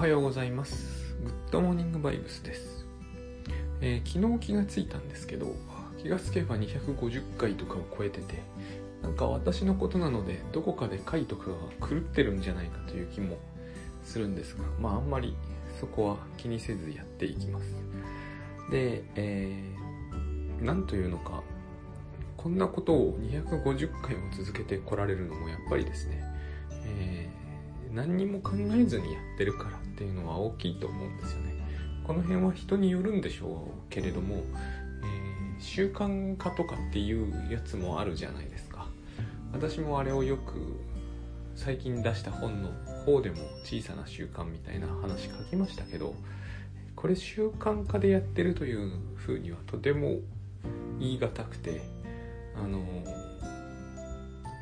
はようございます。グッドモーニングバイブスです。えー昨日気がついたんですけど、気がつけば250回とかを超えてて、なんか私のことなので、どこかで回とかが狂ってるんじゃないかという気もするんですが、まああんまりそこは気にせずやっていきます。で、えー、なんというのか、こんなことを250回も続けてこられるのもやっぱりですね、えー何にも考えずにやってるからっていうのは大きいと思うんですよね。この辺は人によるんでしょうけれども、えー習慣化とかっていうやつもあるじゃないですか。私もあれをよく最近出した本の方でも小さな習慣みたいな話書きましたけど、これ習慣化でやってるというふうにはとても言い難くて、あの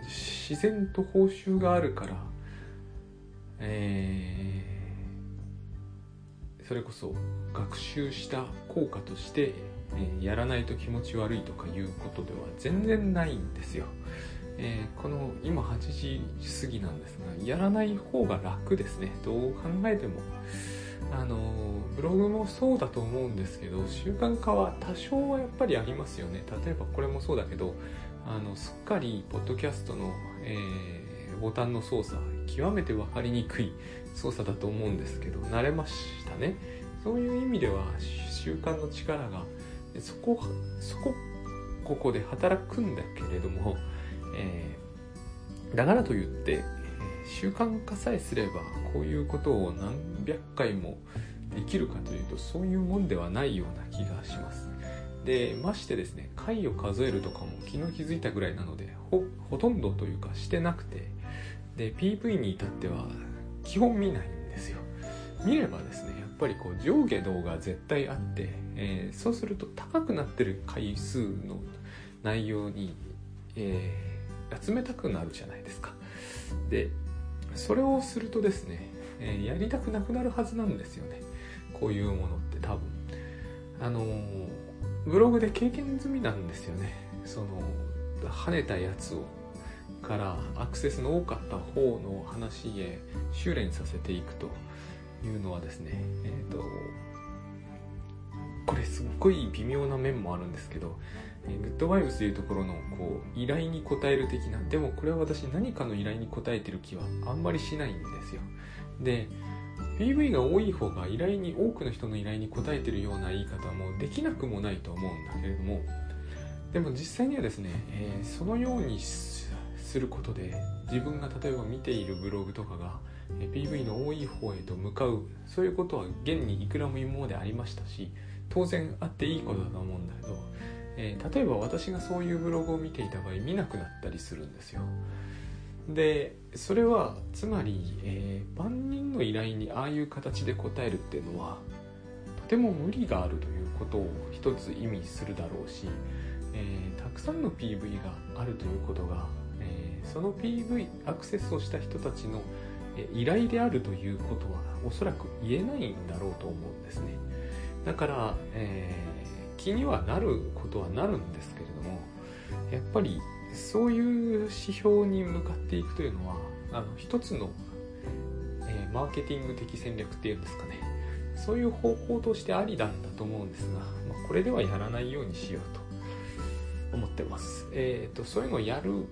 自然と報酬があるからえーそれこそ学習した効果として、えやらないと気持ち悪いとかいうことでは全然ないんですよ、えーこの今8時過ぎなんですがやらない方が楽ですね。どう考えても。あのブログもそうだと思うんですけど習慣化は多少はやっぱりありますよね。例えばこれもそうだけどあのすっかりポッドキャストの、えーボタンの操作極めて分かりにくい操作だと思うんですけど慣れましたね。そういう意味では習慣の力がそこそこここで働くんだけれども、えーだからといって、習慣化さえすればこういうことを何百回もできるかというとそういうもんではないような気がします。でましてですね回を数えるとかも昨日気づいたぐらいなのでほほとんどというかしてなくてで PV に至っては基本見ないんですよ。見ればですねやっぱりこう上下動画絶対あって、えーそうすると高くなってる回数の内容に、えー集めたくなるじゃないですか。でそれをするとですね、えーやりたくなくなるはずなんですよね。こういうものって多分。あのブログで経験済みなんですよね。その跳ねたやつを。からアクセスの多かった方の話へ修練させていくというのはですねえっ、とこれすっごい微妙な面もあるんですけど、えーグッドバイブスというところのこう依頼に応える的なでもこれは私何かの依頼に応えてる気はあんまりしないんですよ。で PV が多い方が依頼に多くの人の依頼に応えてるような言い方もできなくもないと思うんだけれどもでも実際にはですね、えーそのようにすることで自分が例えば見ているブログとかがえ PV の多い方へと向かうそういうことは現にいくらも今までありましたし当然あっていいことだと思うんだけど、えー例えば私がそういうブログを見ていた場合見なくなったりするんですよ。でそれはつまり、えー万人の依頼にああいう形で答えるっていうのはとても無理があるということを一つ意味するだろうし、えーたくさんの PV があるということが、その PV アクセスをした人たちの依頼であるということはおそらく言えないんだろうと思うんですねだから、えー気にはなることはなるんですけれどもやっぱりそういう指標に向かっていくというのはあの一つの、えーマーケティング的戦略っていうんですかねそういう方法としてありなんだと思うんですが、まあこれではやらないようにしようと思ってます。えっ、と、そういうのをやる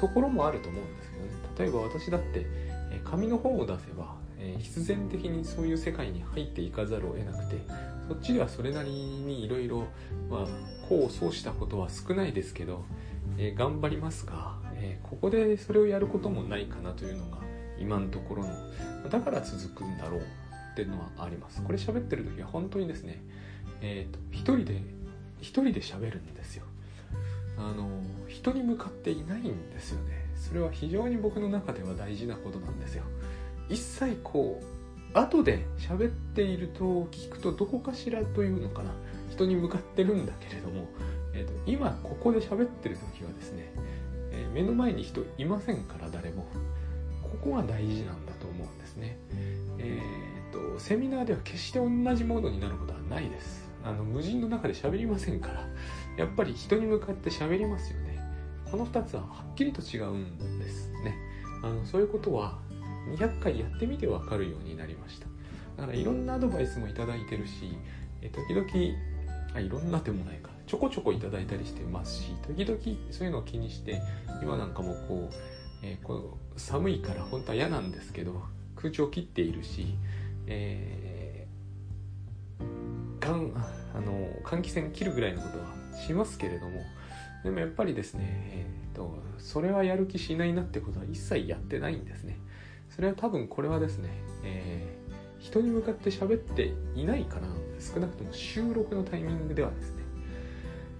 ところもあると思うんですけどね。例えば私だって、紙の本を出せば、必然的にそういう世界に入っていかざるを得なくて、そっちではそれなりにいろいろ、まあ、功を奏したことは少ないですけど、えー頑張りますが、えーここでそれをやることもないかなというのが今のところの、だから続くんだろうっていうのはあります。これ喋ってる時は本当にですね、えっ、と、一人で、一人で喋るんですよ。あの、人に向かっていないんですよね。それは非常に僕の中では大事なことなんですよ。一切こう、後で喋っていると聞くとどこかしらというのかな。人に向かってるんだけれども、えー、と今ここで喋ってる時はですね、えー目の前に人いませんから誰もここが大事なんだと思うんですねえっ、とセミナーでは決して同じモードになることはないですあの無人の中で喋りませんからやっぱり人に向かって喋りますよね。この2つははっきりと違うんですね。あのそういうことは200回やってみてわかるようになりました。だからいろんなアドバイスもいただいてるし、え時々あいろんなでもないか。ちょこちょこいただいたりしてますし時々そういうのを気にして今なんかもこう,、えー、こう寒いから本当は嫌なんですけど空調切っているし、えー、かんあの換気扇切るぐらいのことはしますけれどもでもやっぱりですね、えーと、それはやる気しないなってことは一切やってないんですね。それは多分これはですね、えー、人に向かって喋っていないから少なくとも収録のタイミングではですね、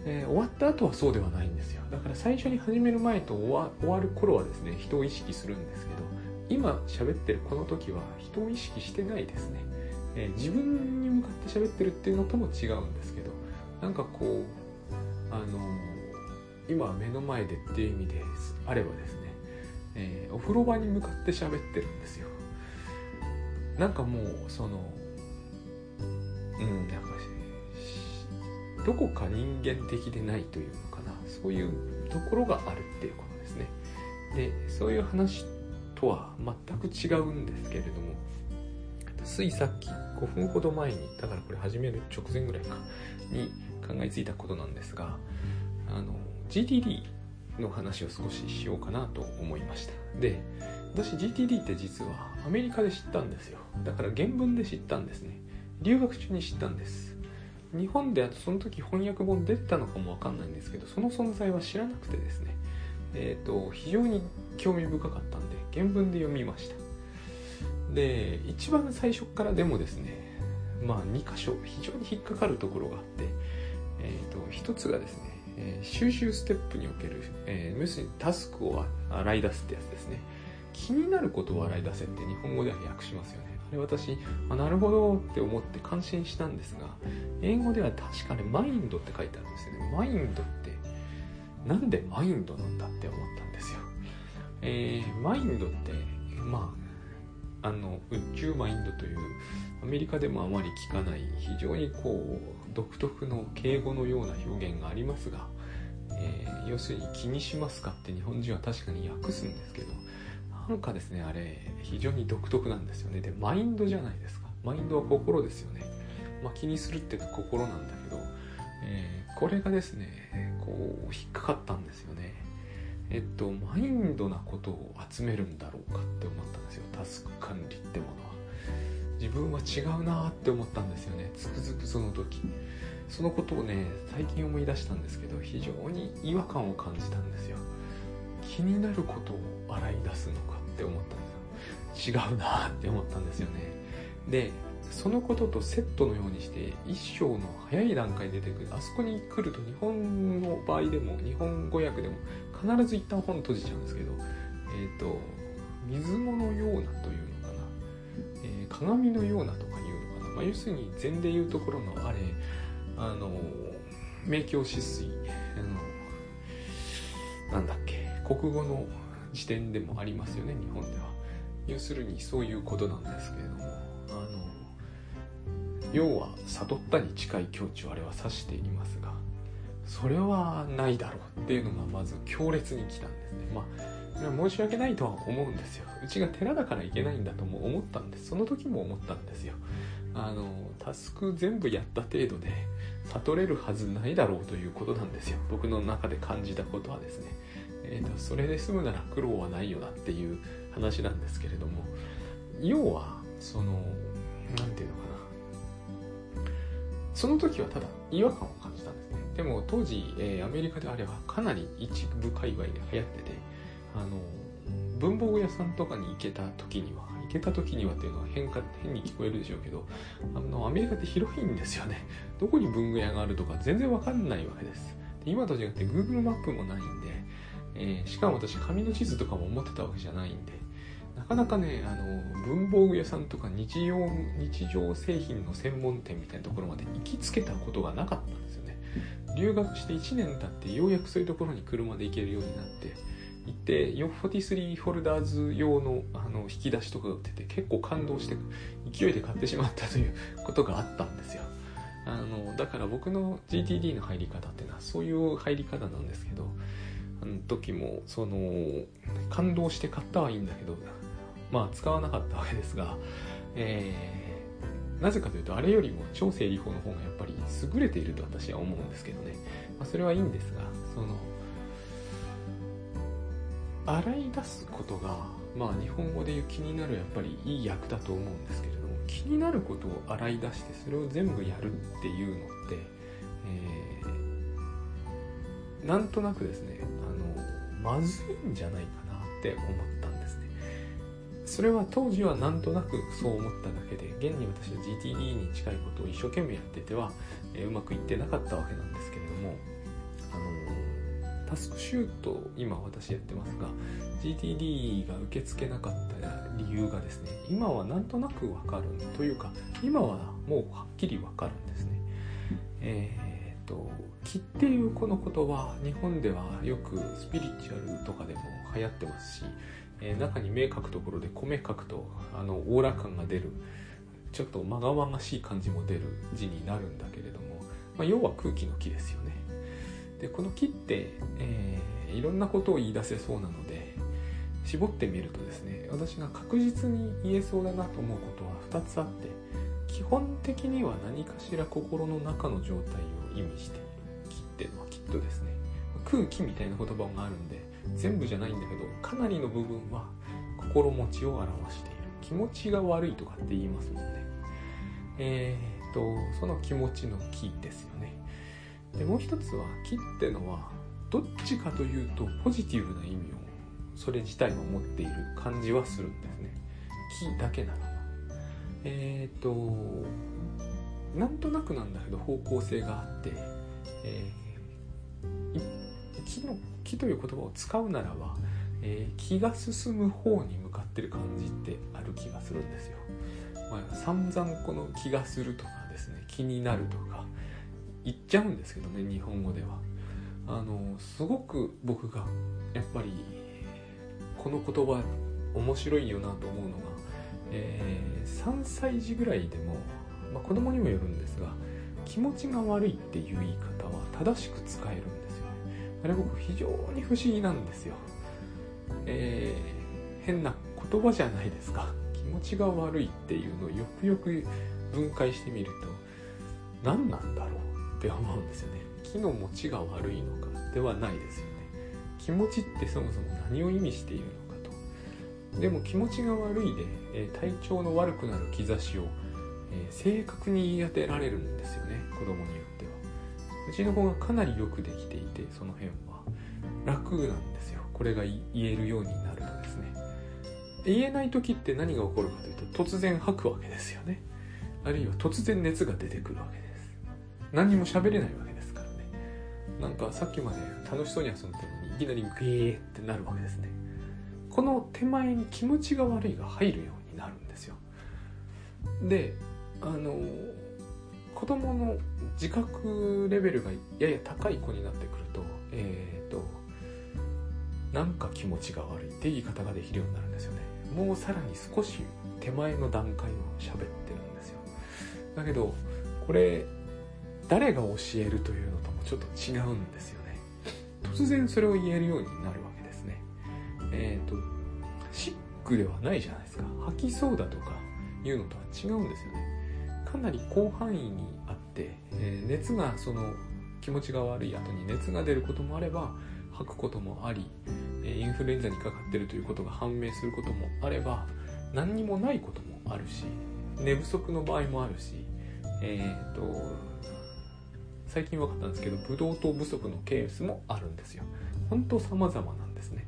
えー、終わった後はそうではないんですよ。だから最初に始める前と終わ終わる頃はですね人を意識するんですけど今喋ってるこの時は人を意識してないですね、えー、自分に向かって喋ってるっていうのとも違うんですけどなんかこうあの今目の前でっていう意味であればですね、えー、お風呂場に向かって喋ってるんですよ。なんかもうそのうんやっぱりどこか人間的でないというのかなそういうところがあるっていうことですね。でそういう話とは全く違うんですけれどもついさっき5分ほど前にだからこれ始める直前ぐらいかに考えついたことなんですがあの GTD の話を少ししようかなと思いました。で私 GTD って実はアメリカで知ったんですよ。だから原文で知ったんですね。留学中に知ったんです。日本であとその時翻訳本出てたのかもわかんないんですけどその存在は知らなくてですね。えっ、ー、と非常に興味深かったんで原文で読みました。で一番最初からでもですねまあ2箇所非常に引っかかるところがあってえっ、ー、と一つがですね、えー、収集ステップにおける、えー、要するにタスクを洗い出すってやつですね。気になることを洗い出せって日本語では訳しますよね。で私あなるほどって思って感心したんですが英語では確かねマインドって書いてあるんですよね。マインドってなんでマインドなんだって思ったんですよ、えー、マインドってまああの宇宙マインドというアメリカでもあまり聞かない非常にこう独特の敬語のような表現がありますが、えー、要するに気にしますかって日本人は確かに訳すんですけどなんかですねあれ非常に独特なんですよね。でマインドじゃないですか。マインドは心ですよね、まあ、気にするっていうか心なんだけど、えー、これがですねこう引っかかったんですよね。えっとマインドなことを集めるんだろうかって思ったんですよ。タスク管理ってものは。自分は違うなって思ったんですよね。つくづくその時。そのことをね最近思い出したんですけど非常に違和感を感じたんですよ。気になることを洗い出すのかって思ったんですよ。違うなって思ったんですよね。でそのこととセットのようにして一章の早い段階で出てくる。あそこに来ると日本の場合でも日本語訳でも必ず一旦本閉じちゃうんですけどえっ、ー、と水物のようなというのかな、えー、鏡のようなとかいうのかな、まあ、要するに禅でいうところのあれあの明鏡止水。あのなんだっけ。国語の時点でもありますよね日本では。要するにそういうことなんですけれどもあの要は悟ったに近い境地をあれは指していますがそれはないだろうっていうのがまず強烈に来たんですね。まあ申し訳ないとは思うんですよ。うちが寺だからいけないんだとも思ったんです。その時も思ったんですよ。あのタスク全部やった程度で悟れるはずないだろうということなんですよ。僕の中で感じたことはですね。えーと、それで済むなら苦労はないよなっていう話なんですけれども。要はその何て言うのかな。その時はただ違和感を感じたんですね。でも当時、えー、アメリカであればかなり一部界隈で流行っててあの文房具屋さんとかに行けた時には行けた時にはっていうのは変か変に聞こえるでしょうけどあのアメリカって広いんですよね。どこに文具屋があるとか全然わかんないわけです。で今と違って Google マップもないんでえー、しかも私紙の地図とかも持ってたわけじゃないんでなかなかねあの文房具屋さんとか日常日常製品の専門店みたいなところまで行きつけたことがなかったんですよ。留学して1年経ってようやくそういうところに車で行けるようになって行って43フォルダーズ用のあの引き出しとかが売ってて結構感動して勢いで買ってしまったということがあったんですよ。あのだから僕の GTD の入り方っていうのはそういう入り方なんですけどあの時もその感動して買ったはいいんだけどまあ使わなかったわけですが、えなぜかというとあれよりも超整理法の方がやっぱり優れていると私は思うんですけどね、まあ、それはいいんですがその洗い出すことがまあ日本語で言う気になるやっぱりいい役だと思うんですけれども気になることを洗い出してそれを全部やるっていうのって、えー、なんとなくですねあのまずいんじゃないかなって思ったんですねそれは当時はなんとなくそう思っただけで現に私は GTD に近いことを一生懸命やってては、え、うまくいってなかったわけなんですけれどもあのタスクシュート今私やってますが GTD が受け付けなかった理由がですね今はなんとなくわかるというか今はもうはっきりわかるんですね。えっ、と気っていうこの言葉日本ではよくスピリチュアルとかでも流行ってますし、えー、中に目書くところで米書くとあのオーラ感が出るちょっとまがまがしい感じも出る字になるんだけれども、まあ、要は空気の木ですよね。でこの木って、えー、いろんなことを言い出せそうなので絞ってみるとですね私が確実に言えそうだなと思うことは2つあって基本的には何かしら心の中の状態を意味している木っていうのはきっとですね空気みたいな言葉があるんで全部じゃないんだけどかなりの部分は心持ちを表している。気持ちが悪いとかって言いますもんね。えー、っとその気持ちの木ですよね。でもう一つは木ってのはどっちかというとポジティブな意味をそれ自体を持っている感じはするんですね。木だけならば。えっ、となんとなくなんだけど方向性があって、えー、木の木という言葉を使うならば、えー、気が進む方に向かってる感じってある気がするんですよ、まあ、散々この気がするとかですね気になるとか言っちゃうんですけどね日本語では。あのすごく僕がやっぱりこの言葉面白いよなと思うのが、えー、3歳児ぐらいでも、まあ、子供にもよるんですが気持ちが悪いっていう言い方は正しく使えるんあれ僕非常に不思議なんですよ。えー、変な言葉じゃないですか。気持ちが悪いっていうのをよくよく分解してみると何なんだろうって思うんですよね。気の持ちが悪いのかではないですよね。気持ちってそもそも何を意味しているのかと。でも気持ちが悪いで、えー、体調の悪くなる兆しを、えー、正確に言い当てられるんですよね。子供によっては。うちの子がかなりよくできていてその辺は。楽なんですよ。これが言えるようになるとですね。言えない時って何が起こるかというと突然吐くわけですよね。あるいは突然熱が出てくるわけです。何にも喋れないわけですからね。なんかさっきまで楽しそうに遊んでたのにいきなりグーってなるわけですね。この手前に気持ちが悪いが入るようになるんですよ。であの子供の自覚レベルがやや高い子になってくるとえっ、ー、となんか気持ちが悪いって言い方ができるようになるんですよねもうさらに少し手前の段階を喋ってるんですよだけどこれ誰が教えるというのともちょっと違うんですよね突然それを言えるようになるわけですね。えっ、ー、と、シックではないじゃないですか。吐きそうだとかいうのとは違うんですよね。かなり広範囲にあって、えー、熱がその気持ちが悪い後に熱が出ることもあれば、吐くこともあり、インフルエンザにかかってるということが判明することもあれば、何にもないこともあるし、寝不足の場合もあるし、え、ー、と、最近分かったんですけどブドウ糖不足のケースもあるんですよ。本当様々なんですね。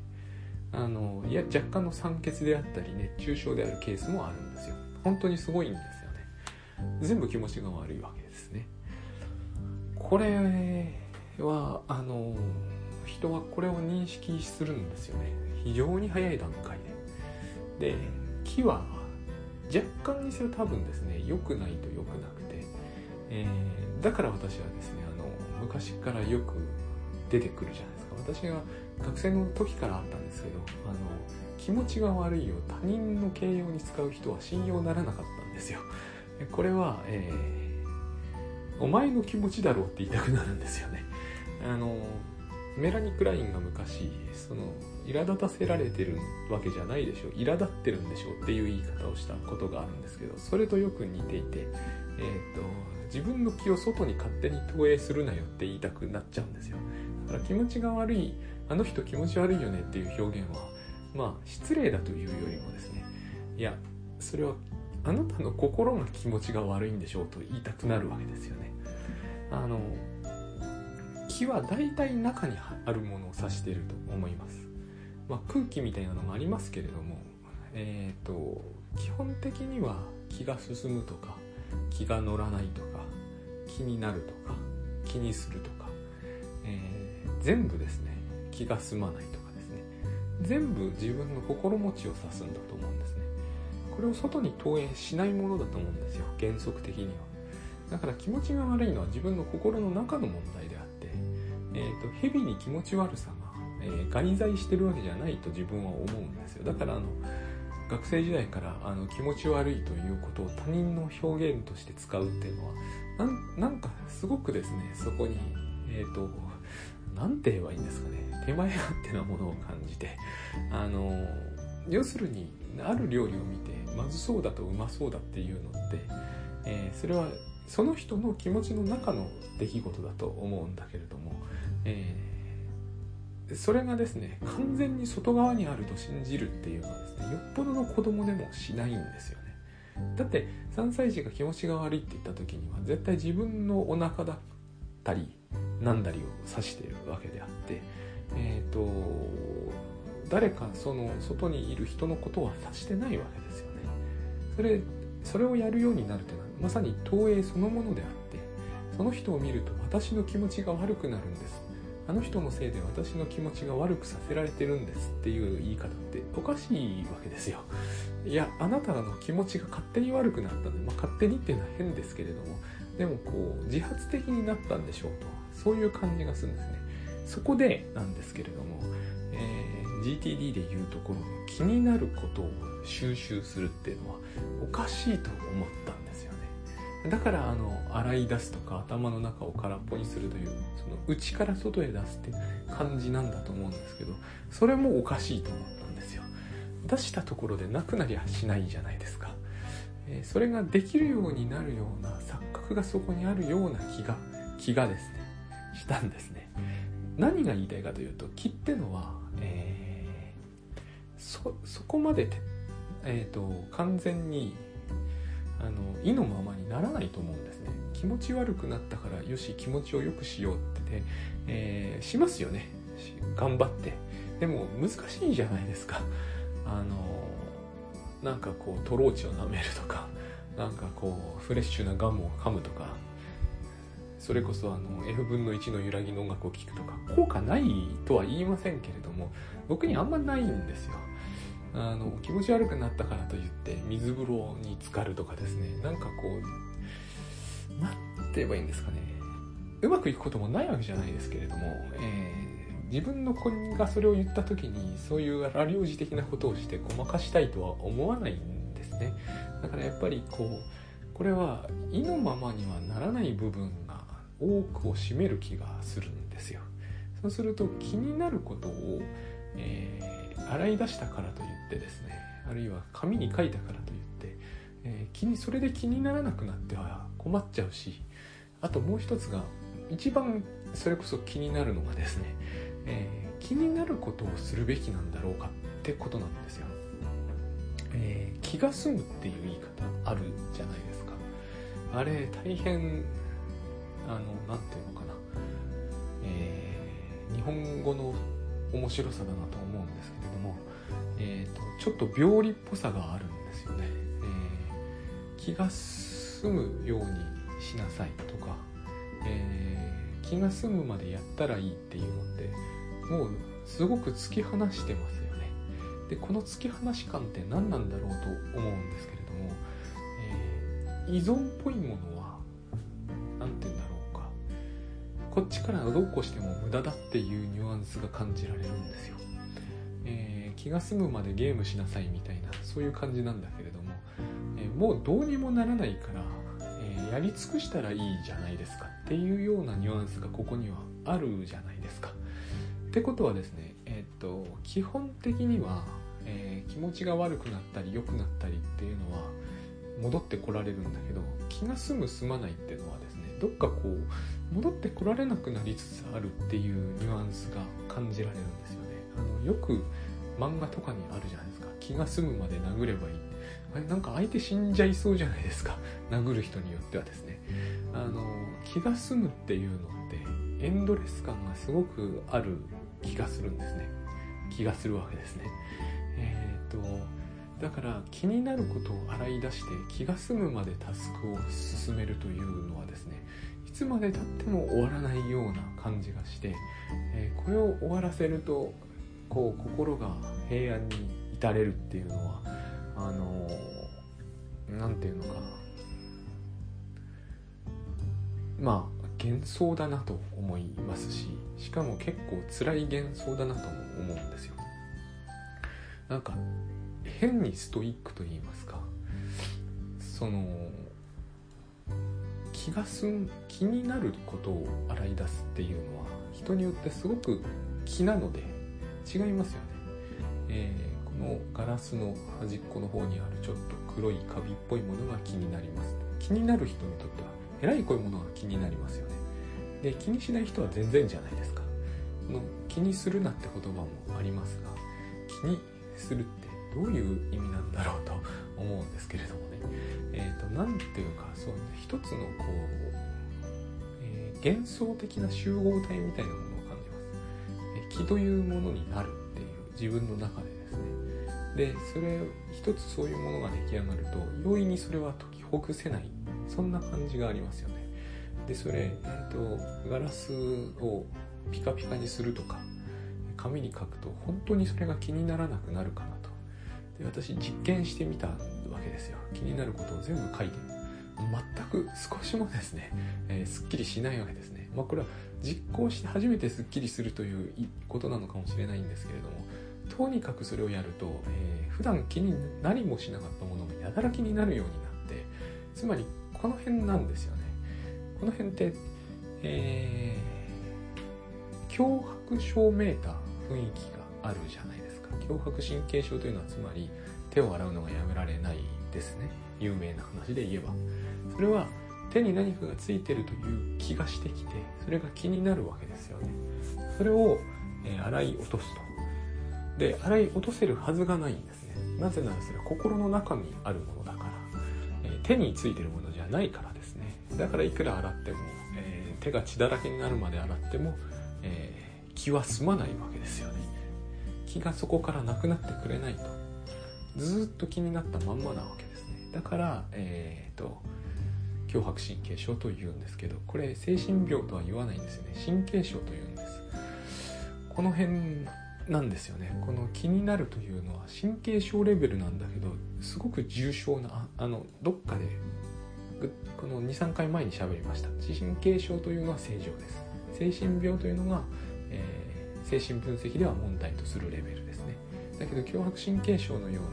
あのいや若干の酸欠であったり熱中症であるケースもあるんですよ。本当にすごいんです。全部気持ちが悪いわけですね。これはあの人はこれを認識するんですよね。非常に早い段階で。で木は若干にせよ多分ですね良くないと良くなくて、えーだから私はですねあの昔からよく出てくるじゃないですか。私が学生の時からあったんですけどあの気持ちが悪いを他人の形容に使う人は信用ならなかったんですよ。これは、えー、お前の気持ちだろうって言いたくなるんですよね。あのメラニッ・クラインが昔その苛立たせられてるわけじゃないでしょ苛立ってるんでしょっていう言い方をしたことがあるんですけどそれとよく似ていて、えーと、自分の気を外に勝手に投影するなよって言いたくなっちゃうんですよ。だから気持ちが悪いあの人気持ち悪いよねっていう表現はまあ失礼だというよりもですね。いやそれはあなたの心が気持ちが悪いんでしょうと言いたくなるわけですよね。あの気は大体中にあるものを指していると思います、まあ、空気みたいなのもありますけれどもえっ、ー、と基本的には気が進むとか気が乗らないとか気になるとか気にするとか、えー、全部ですね気が済まないとかですね。全部自分の心持ちを指すんだと思うんですね。これを外に投影しないものだと思うんですよ。原則的には。だから気持ちが悪いのは自分の心の中の問題であって、えーと、蛇に気持ち悪さが、えー、外在してるわけじゃないと自分は思うんですよ。だからあの学生時代からあの気持ち悪いということを他人の表現として使うっていうのはなんかすごくですねそこにえっ、ー、と何て言えばいいんですかね。手前勝手なものを感じてあの要するにある料理を見まずそうだとうまそうだっていうのって、えー、それはその人の気持ちの中の出来事だと思うんだけれども、えー、それがですね完全に外側にあると信じるっていうのはですねよっぽどの子供でもしないんですよね。だって3歳児が気持ちが悪いって言った時には絶対自分のお腹だったりなんだりを指しているわけであってえっ、ー、と誰かその外にいる人のことは指してないわけですよ。それそれをやるようになるというのはまさに投影そのものであってその人を見ると私の気持ちが悪くなるんです。あの人のせいで私の気持ちが悪くさせられてるんですっていう言い方っておかしいわけですよ。いやあなたの気持ちが勝手に悪くなったんで、まあ、勝手にっていうのは変ですけれどもでもこう自発的になったんでしょうとそういう感じがするんですね。そこでなんですけれども、えー、GTD でいうところの気になることを収集するっていうのはおかしいと思ったんですよね。だからあの洗い出すとか頭の中を空っぽにするというその内から外へ出すって感じなんだと思うんですけどそれもおかしいと思ったんですよ。出したところでなくなりゃしないじゃないですか、それができるようになるような錯覚がそこにあるような気が気がですねしたんですね。何が言いたいかというと気ってのは、えー、そそこまでえーと、完全にあの意のままにならないと思うんですね。気持ち悪くなったからよし気持ちを良くしようってね、えー、しますよね。頑張って。でも難しいじゃないですか。あのなんかこうトローチを舐めるとかなんかこうフレッシュなガムを噛むとかそれこそあの F 分の1の揺らぎの音楽を聴くとか効果ないとは言いませんけれども僕にあんまないんですよ。あの気持ち悪くなったからといって水風呂に浸かるとかですね。なんかこう何て言えばいいんですかね。うまくいくこともないわけじゃないですけれども、えー、自分の子がそれを言った時にそういう荒療治的なことをしてごまかしたいとは思わないんですね。だからやっぱりこうこれは意のままにはならない部分が多くを占める気がするんですよ。そうすると気になることを、洗い出したからといってですねあるいは紙に書いたからといって、えー、気にそれで気にならなくなっては困っちゃうしあともう一つが一番それこそ気になるのがですね、えー、気になることをするべきなんだろうかってことなんですよ、えー、気が済むっていう言い方あるじゃないですか。あれ大変あの何て言うのかな、えー、日本語の面白さだなと思うんですけれども、えーと、ちょっと病理っぽさがあるんですよね、えー、気が済むようにしなさいとか、えー、気が済むまでやったらいいっていうのってもうすごく突き放してますよね。でこの突き放し感って何なんだろうと思うんですけれども、えー、依存っぽいものは何て言うんだろう。こっちからどうこしても無駄だっていうニュアンスが感じられるんですよ、えー、気が済むまでゲームしなさいみたいなそういう感じなんだけれども、えー、もうどうにもならないから、えー、やり尽くしたらいいじゃないですかっていうようなニュアンスがここにはあるじゃないですか、ってことはですねえっ、と基本的には、え、気持ちが悪くなったり良くなったりっていうのは戻ってこられるんだけど気が済む済まないっていうのはですねどっかこう戻ってこられなくなりつつあるっていうニュアンスが感じられるんですよね。あのよく漫画とかにあるじゃないですか。気が済むまで殴ればいい。あれなんか相手死んじゃいそうじゃないですか。殴る人によってはですね。あの気が済むっていうのってエンドレス感がすごくある気がするんですね。気がするわけですね。えっ、ー、とだから気になることを洗い出して気が済むまでタスクを進めるというのはですねつまでたっても終わらないような感じがして、えー、これを終わらせるとこう心が平安に至れるっていうのはあの何て言うのかまあ幻想だなと思いますししかも結構辛い幻想だなと思うんですよ。なんか変にストイックと言いますかその気がすん気になることを洗い出すっていうのは人によってすごく気なので違いますよね、えー、このガラスの端っこの方にあるちょっと黒いカビっぽいものが気になります。気になる人にとってはえらいこういうものが気になりますよね。で気にしない人は全然じゃないですか。この気にするなって言葉もありますが気にするってどういう意味なんだろうと思うんですけれどもえ、ー、と何ていうかそう一つのこう、えー、幻想的な集合体みたいなものを感じます、えー、気というものになるっていう自分の中でですね。でそれ一つそういうものが出来上がると容易にそれは解きほぐせない。そんな感じがありますよね。でそれ、えーとガラスをピカピカにするとか紙に書くと本当にそれが気にならなくなるかなと。で私実験してみたわけですよ。気になることを全部書いて全く少しもですね、えー、すっきりしないわけですね。まあこれは実行して初めてすっきりするということなのかもしれないんですけれどもとにかくそれをやると、えー、普段気になりもしなかったものがやだら気になるようになってつまりこの辺なんですよね。この辺って、えー、脅迫症めいた雰囲気があるじゃないですか。脅迫神経症というのはつまり手を洗うのがやめられないですね。有名な話で言えば。それは手に何かがついてるという気がしてきてそれが気になるわけですよね。それを、えー、洗い落とすと。で洗い落とせるはずがないんですね。なぜならそれは心の中にあるものだから、えー、手についてるものじゃないからですね。だからいくら洗っても、えー、手が血だらけになるまで洗っても、え気は済まないわけですよね。気がそこからなくなってくれないと。ずっと気になったまんまなわけですね。だからえっ、ー、と強迫神経症というんですけどこれ精神病とは言わないんですよね。神経症というんです。この辺なんですよね。この気になるというのは神経症レベルなんだけどすごく重症なあのどっかでこの23回前に喋りました。神経症というのは正常です。精神病というのが、えー、精神分析では問題とするレベルです。だけど強迫神経症のような、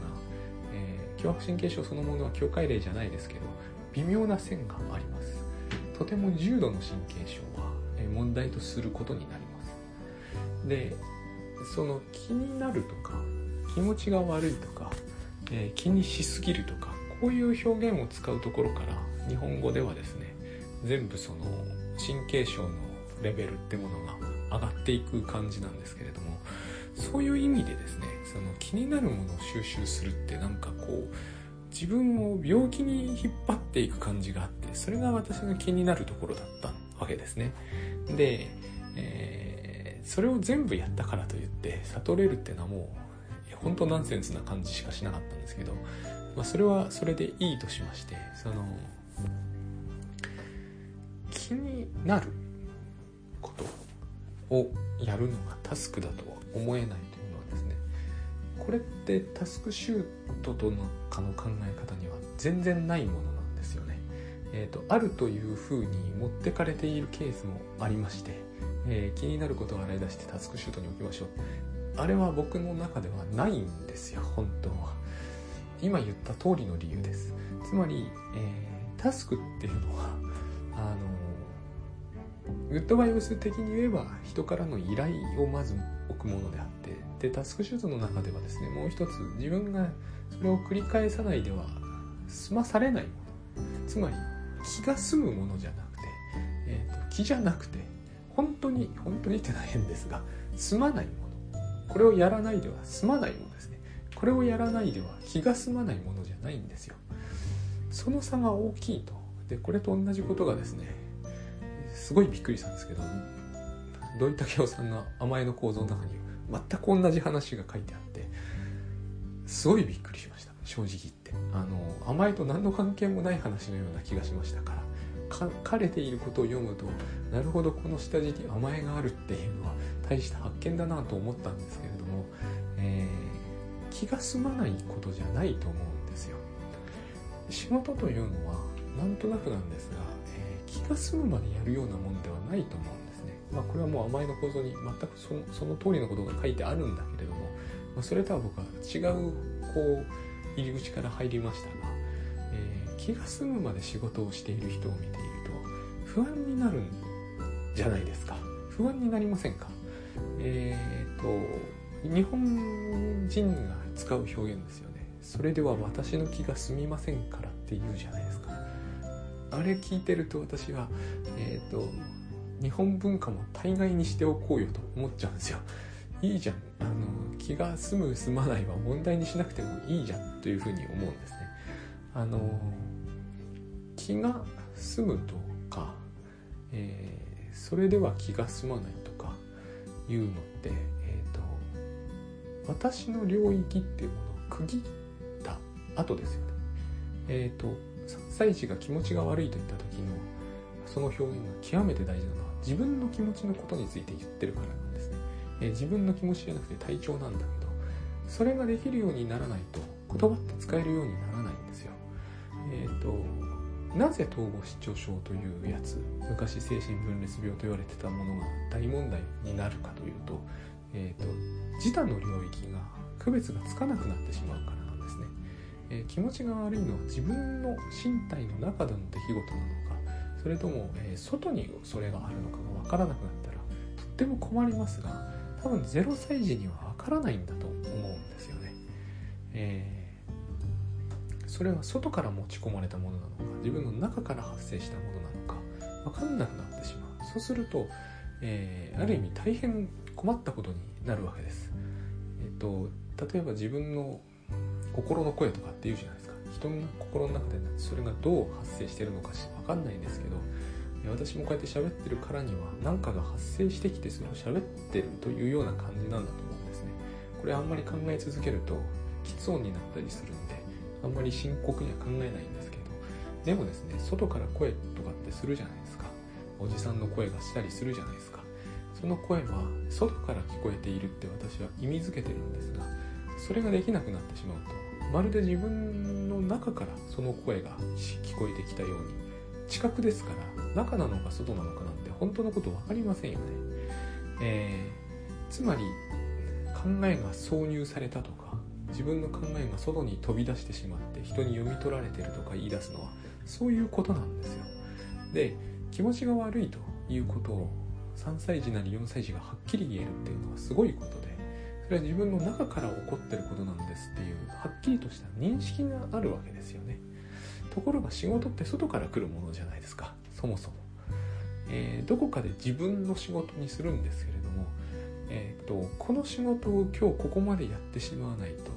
えー、強迫神経症そのものは境界例じゃないですけど微妙な線があります。とても重度の神経症は、え、問題とすることになります。でその気になるとか気持ちが悪いとか、えー、気にしすぎるとかこういう表現を使うところから日本語ではですね全部その神経症のレベルってものが上がっていく感じなんですけれどもそういう意味でですねその気になるものを収集するってなんかこう自分を病気に引っ張っていく感じがあってそれが私が気になるところだったわけですね。で、えー、それを全部やったからといって悟れるっていうのはもう本当ナンセンスな感じしかしなかったんですけど、まあ、それはそれでいいとしましてその気になることをやるのがタスクだとは思えないというのはですねこれってタスクシュートとのかの考え方には全然ないものなんですよね。えーと、あるというふうに持ってかれているケースもありまして、えー、気になることを洗い出してタスクシュートに置きましょう。あれは僕の中ではないんですよ本当は。今言った通りの理由です。つまり、えー、タスクっていうのはあのグッドバイブス的に言えば人からの依頼をまず置くものであってでタスクシュートの中ではですねもう一つ自分がそれを繰り返さないでは済まされないもの。つまり気が済むものじゃなくて、えーと、気じゃなくて本当に本当にってのは変ですが済まないもの。これをやらないでは済まないものですね。これをやらないでは気が済まないものじゃないんですよ。その差が大きいと。でこれと同じことがですねすごいびっくりしたんですけど土井武雄さんが甘えの構造の中に全く同じ話が書いてあってすごいびっくりしました正直言って。あの甘えと何の関係もない話のような気がしましたから書かれていることを読むとなるほどこの下地に甘えがあるっていうのは大した発見だなと思ったんですけれども、えー、気が済まないことじゃないと思うんですよ。仕事というのはなんとなくなんですが、気が済むまでやるようなもんではないと思うんですね。まあこれはもう甘えの構造に全くそのその通りのことが書いてあるんだけれども、まあ、それとは僕は違うこう入り口から入りましたが、えー、気が済むまで仕事をしている人を見ていると不安になるんじゃないですか。不安になりませんか。えっ、と日本人が使う表現ですよね。それでは私の気が済みませんからって言うじゃないですか。あれ聞いてると私はえっ、と日本文化も大概にしておこうよと思っちゃうんですよ。いいじゃん。あの気が済む済まないは問題にしなくてもいいじゃんというふうに思うんですね。あの気が済むとか、えー、それでは気が済まないとかいうのって、えーと、私の領域っていうものを区切った後ですよね。えっ、ー、と3歳児が気持ちが悪いといった時のその表現が極めて大事なのは自分の気持ちのことについて言ってるからなんですねえー、自分の気持ちじゃなくて体調なんだけどそれができるようにならないと言葉って使えるようにならないんですよ。えっ、ー、となぜ統合失調症というやつ昔精神分裂病と言われてたものが大問題になるかというと,、えーと、自他の領域が区別がつかなくなってしまうから、えー、気持ちが悪いのは自分の身体の中での出来事なのかそれとも、えー、外にそれがあるのかが分からなくなったらとっても困りますが多分0歳児にはわからないんだと思うんですよね。えー、それは外から持ち込まれたものなのか自分の中から発生したものなのか分かんなくなってしまうそうすると、えー、ある意味大変困ったことになるわけです。えっ、と例えば自分の心の声とかって言うじゃないですか。人の心の中でそれがどう発生してるのか分かんないんですけど私もこうやって喋ってるからには何かが発生してきてそれを喋ってるというような感じなんだと思うんですね。これあんまり考え続けると喫音になったりするんであんまり深刻には考えないんですけどでもですね外から声とかってするじゃないですか。おじさんの声がしたりするじゃないですか。その声は外から聞こえているって私は意味づけてるんですがそれができなくなってしまうとまるで自分の中からその声が聞こえてきたように近くですから中なのか外なのかなんて本当のこと分かりませんよね。えー、つまり考えが挿入されたとか自分の考えが外に飛び出してしまって人に読み取られてるとか言い出すのはそういうことなんですよ。で気持ちが悪いということを3歳児なり4歳児がはっきり言えるっていうのはすごいことれは自分の中から起こってることなんですっていうはっきりとした認識があるわけですよね。ところが仕事って外から来るものじゃないですか。そもそも、えー、どこかで自分の仕事にするんですけれども、えーと、この仕事を今日ここまでやってしまわないと、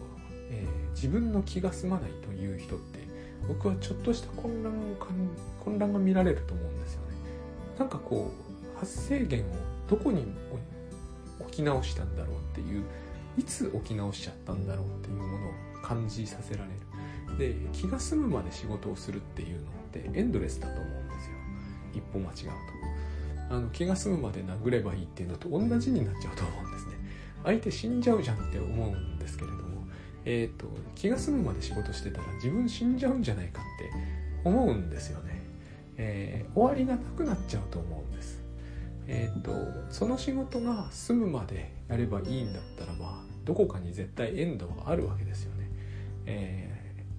えー、自分の気が済まないという人って僕はちょっとした混乱を混乱が見られると思うんですよね。なんかこう発生源をどこに置き直したんだろうっていういつ置き直しちゃったんだろうっていうものを感じさせられる。で気が済むまで仕事をするっていうのってエンドレスだと思うんですよ。一歩間違うと。あの気が済むまで殴ればいいっていうのと同じになっちゃうと思うんですね。相手死んじゃうじゃんって思うんですけれどもえっ、ー、と気が済むまで仕事してたら自分死んじゃうんじゃないかって思うんですよね、えー、終わりがなくなっちゃうと思うんです。えっ、ー、とその仕事が済むまでやればいいんだったらばどこかに絶対エンドはあるわけですよね、え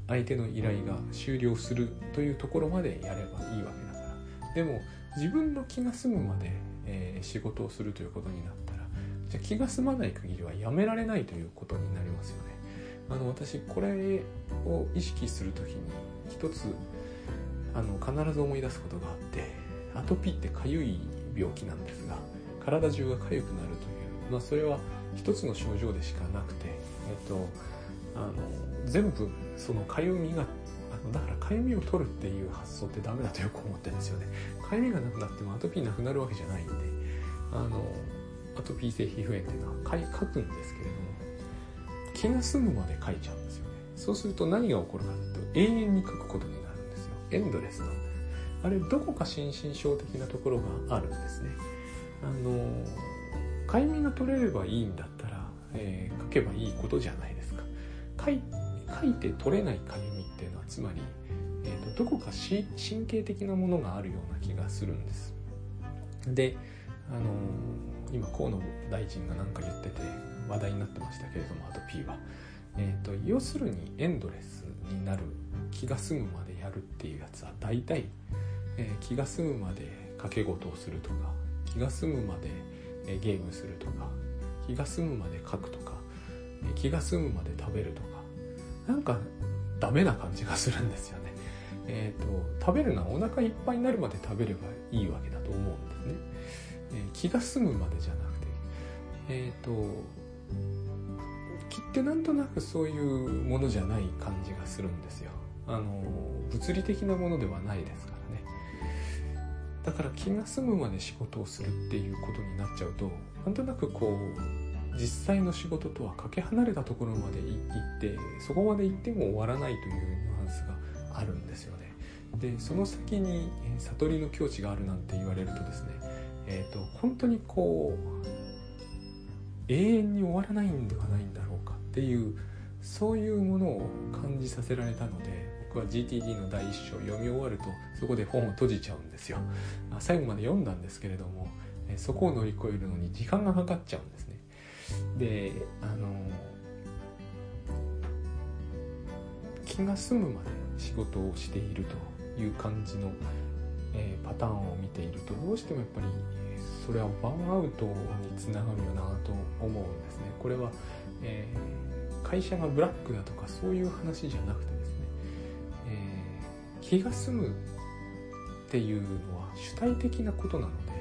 相手の依頼が終了するというところまでやればいいわけだから。でも自分の気が済むまで、えー、仕事をするということになったらじゃ気が済まない限りはやめられないということになりますよね。あの私これを意識する時に一つあの必ず思い出すことがあってアトピーってかゆい病気なんですが体中が痒くなるという、まあ、それは一つの症状でしかなくて、えっと、あの全部そのかゆみがあのだからかゆみを取るっていう発想ってダメだとよく思ってるんですよね。かゆみがなくなってもアトピーなくなるわけじゃないんであのアトピー性皮膚炎っていうのはか書くんですけれども気が済むまで書いちゃうんですよね。そうすると何が起こるかというと永遠に書くことになるんですよ。エンドレスなあれどこか心身症的なところがあるんですね。あのかゆみが取れればいいんだったら、えー、書けばいいことじゃないですか。書い書いて取れないかゆみっていうのはつまり、えーと、どこかし神経的なものがあるような気がするんです。であのー、今河野大臣が何か言ってて話題になってましたけれどもアトピーは、えーと、要するにエンドレスになる気が済むまでやるっていうやつは大体、えー、気が済むまで掛け事をするとか気が済むまで、えー、ゲームするとか気が済むまで書くとか、えー、気が済むまで食べるとかなんかダメな感じがするんですよね。えっ、と食べるのはお腹いっぱいになるまで食べればいいわけだと思うんですね。え気が済むまでじゃなくてえっ、と気ってなんとなくそういうものじゃない感じがするんですよあの物理的なものではないですかだから気が済むまで仕事をするっていうことになっちゃうとなんとなくこう実際の仕事とはかけ離れたところまで行ってそこまで行っても終わらないというニュアンスがあるんですよね。でその先に悟りの境地があるなんて言われるとですねえっ、ー、と本当にこう永遠に終わらないんではないんだろうかっていうそういうものを感じさせられたので僕は GTD の第一章読み終わるとそこで本を閉じちゃうんですよ。最後まで読んだんですけれどもそこを乗り越えるのに時間がかかっちゃうんですね。であの気が済むまで仕事をしているという感じの、えー、パターンを見ているとどうしてもやっぱりそれはバーンアウトにつながるよなと思うんですね。これは、えー、会社がブラックだとかそういう話じゃなくてですね、えー、気が済むっていうのは主体的なことなので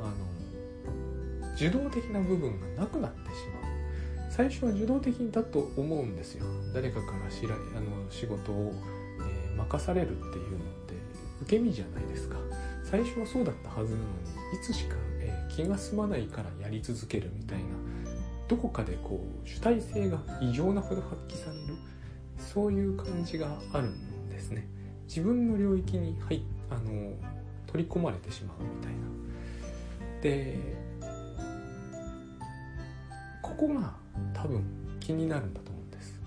あの受動的な部分がなくなってしまう。最初は受動的だと思うんですよ。誰かからしらあの仕事を、えー、任されるっていうのって受け身じゃないですか。最初はそうだったはずなのにいつしか、えー、気が済まないからやり続けるみたいなどこかでこう主体性が異常なほど発揮されるそういう感じがあるんですね。自分の領域に入っあの取り込まれてしまうみたいな。でここが多分気になるんだと思うんです。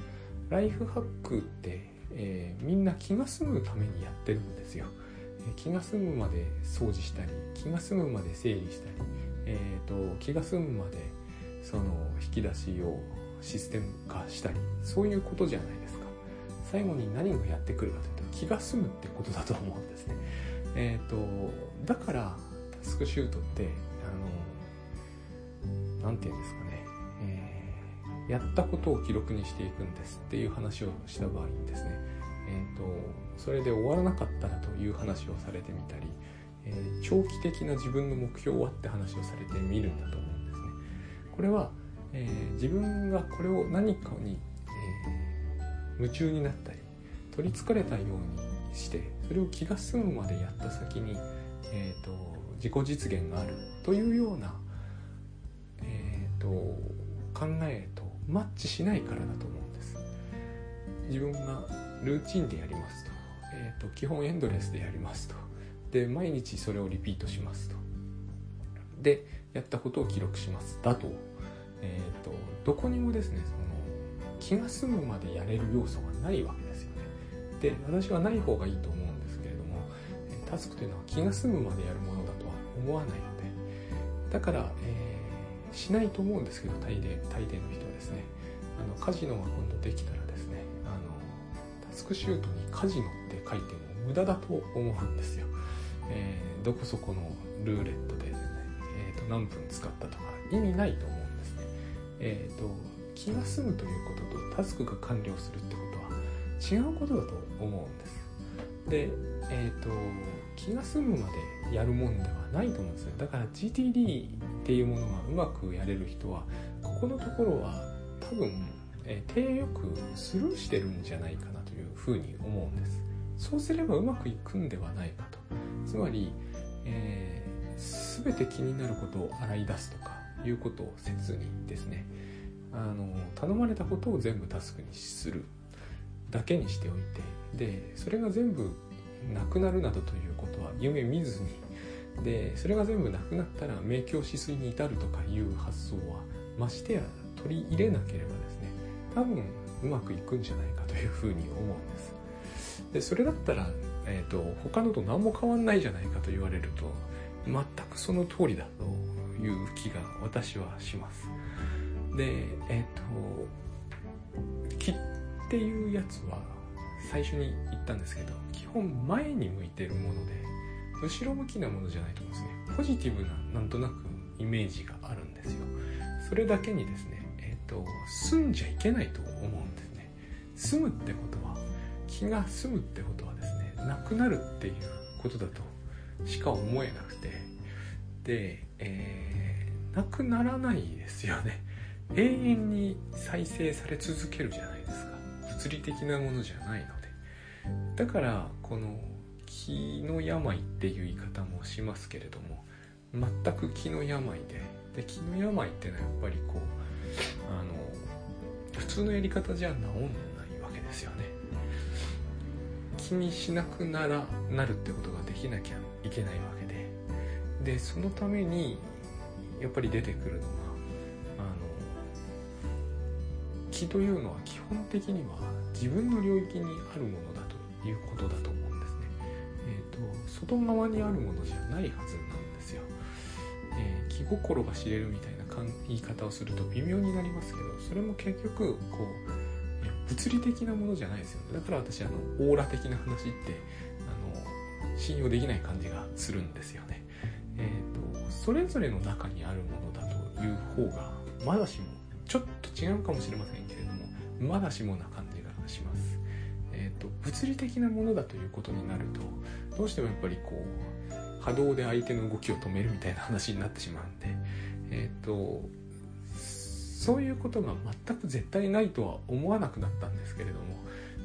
ライフハックって、えー、みんな気が済むためにやってるんですよ。気が済むまで掃除したり気が済むまで整理したり、えーと、気が済むまでその引き出しをシステム化したりそういうことじゃない。最後に何がやってくるかというと気が済むってことだと思うんですね。えっ、ー、とだからタスクシュートってあの何て言うんですかね、えー、やったことを記録にしていくんですっていう話をした場合にですね。えーと、それで終わらなかったらという話をされてみたり、えー、長期的な自分の目標はって話をされてみるんだと思うんですね。これは、えー、自分がこれを何かに、夢中になったり取りつかれたようにしてそれを気が済むまでやった先に、えーと、自己実現があるというような、えーと考えとマッチしないからだと思うんです。自分がルーチンでやりますと,、えーと、基本エンドレスでやりますとで毎日それをリピートしますとでやったことを記録しますだと,、えーと、どこにもですねその気が済むまでやれる要素がないわけですよねで私はない方がいいと思うんですけれどもタスクというのは気が済むまでやるものだとは思わないのでだから、えー、しないと思うんですけど大抵大抵の人はですねあのカジノが今度できたらですねあのタスクシュートにカジノって書いても無駄だと思うんですよ。えーどこそこのルーレットで、ねえー、と何分使ったとか意味ないと思うんですね。えーと、気が済むということとタスクが完了するってことは違うことだと思うんです。で、えーと、気が済むまでやるもんではないと思うんですよ。だから GTD っていうものがうまくやれる人はここのところは多分、えー、手よくスルーしてるんじゃないかなというふうに思うんです。そうすればうまくいくんではないかと。つまり、えー、全て気になることを洗い出すとかいうことをせずにですねあの頼まれたことを全部タスクにするだけにしておいてでそれが全部なくなるなどということは夢見ずにでそれが全部なくなったら明鏡止水に至るとかいう発想はましてや取り入れなければですね多分うまくいくんじゃないかというふうに思うんですでそれだったらえーと、他のと何も変わんないじゃないかと言われると全くその通りだという気が私はします。でえっ、ー、と気っていうやつは最初に言ったんですけど基本前に向いてるもので後ろ向きなものじゃないと思うんですね。ポジティブななんとなくイメージがあるんですよ。それだけにですねえっ、ー、と住んじゃいけないと思うんですね。住むってことは気が済むってことはですねなくなるっていうことだとしか思えなくて。で、えー、なくならないですよね。永遠に再生され続けるじゃないですか。物理的なものじゃないので。だからこの気の病っていう言い方もしますけれども全く気の病で。で気の病っていうのはやっぱりこうあの普通のやり方じゃ治んないわけですよね。気にしなくならなるってことができなきゃいけないわけで。でそのためにやっぱり出てくるのが気というのは基本的には自分の領域にあるものだということだと思うんですね。えーと、外側にあるものじゃないはずなんですよ。えー、気心が知れるみたいな言い方をすると微妙になりますけどそれも結局こう物理的なものじゃないですよねだから私あのオーラ的な話ってあの信用できない感じがするんですよねえっ、ー、とそれぞれの中にあるものだという方がまだしもちょっと違うかもしれませんけれどもまだしもな感じがします。え、ー、と物理的なものだということになるとどうしてもやっぱりこう波動で相手の動きを止めるみたいな話になってしまうんでえ、ー、とそういうことが全く絶対ないとは思わなくなったんですけれども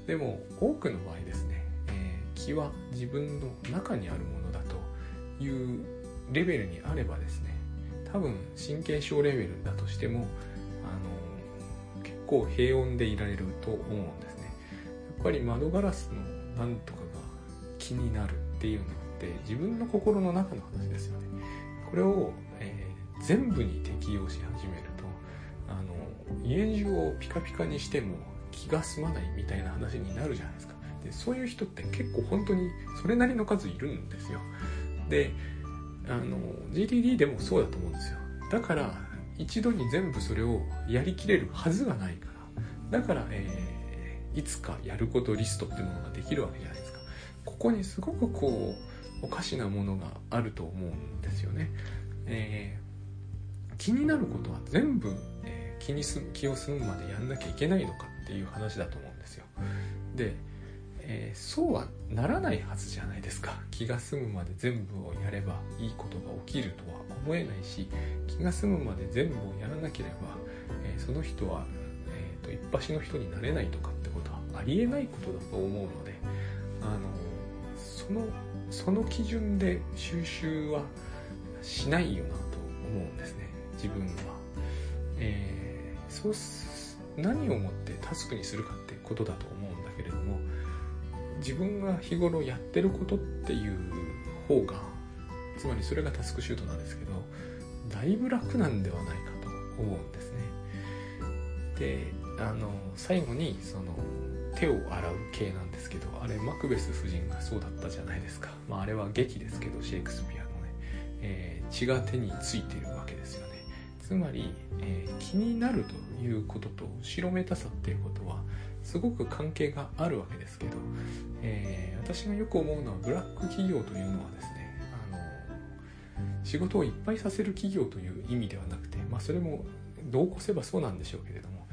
でも多くの場合ですね、えー、気は自分の中にあるものだというレベルにあればですね多分神経症レベルだとしてもあの構平穏でいられると思うんですね。やっぱり窓ガラスのなんとかが気になるっていうのって自分の心の中の話ですよね。これを、えー、全部に適用し始めるとあの家中をピカピカにしても気が済まないみたいな話になるじゃないですか。でそういう人って結構本当にそれなりの数いるんですよ。であの GTD でもそうだと思うんですよ。だから一度に全部それをやりきれるはずがないから。だから、えー、いつかやることリストってものができるわけじゃないですか。ここにすごくこうおかしなものがあると思うんですよね、えー、気になることは全部え気にす気を済むまでやんなきゃいけないのかっていう話だと思うんですよ。で、えー、そうはならないはずじゃないですか気が済むまで全部をやればいいことが起きるとは思えないし気が済むまで全部をやらなければ、えー、その人は、えーと、一発の人になれないとかってことはありえないことだと思うのであのそのその基準で収集はしないよなと思うんですね自分は。えーそう何をもってタスクにするかってことだと自分が日頃やってることっていう方がつまりそれがタスクシュートなんですけどだいぶ楽なんではないかと思うんですね。であの最後にその手を洗う系なんですけどあれマクベス夫人がそうだったじゃないですか、まあ、あれは劇ですけどシェイクスピアのね、えー、血が手についてるわけですよね。つまり、えー、気になるということと後ろめたさっていうことはすごく関係があるわけですけど、えー、私がよく思うのはブラック企業というのはですねあの仕事をいっぱいさせる企業という意味ではなくて、まあ、それもどうこせばそうなんでしょうけれども、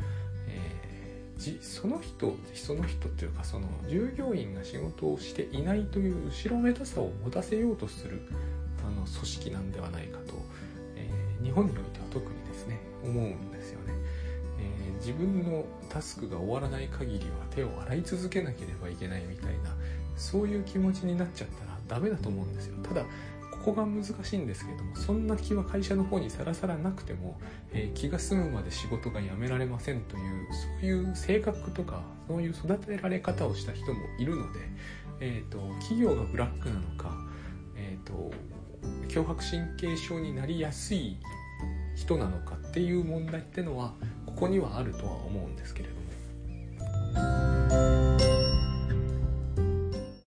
えー、じその人その人っていうかその従業員が仕事をしていないという後ろめたさを持たせようとするあの組織なんではないかと、えー、日本においては特にですね思うんです。自分のタスクが終わらない限りは手を洗い続けなければいけないみたいなそういう気持ちになっちゃったらダメだと思うんですよ。ただここが難しいんですけどもそんな気は会社の方にさらさらなくても、えー、気が済むまで仕事が辞められませんというそういう性格とかそういう育てられ方をした人もいるので、えーと、企業がブラックなのか、えーと、強迫神経症になりやすい人なのかっていう問題ってのはここにはあるとは思うんですけれども。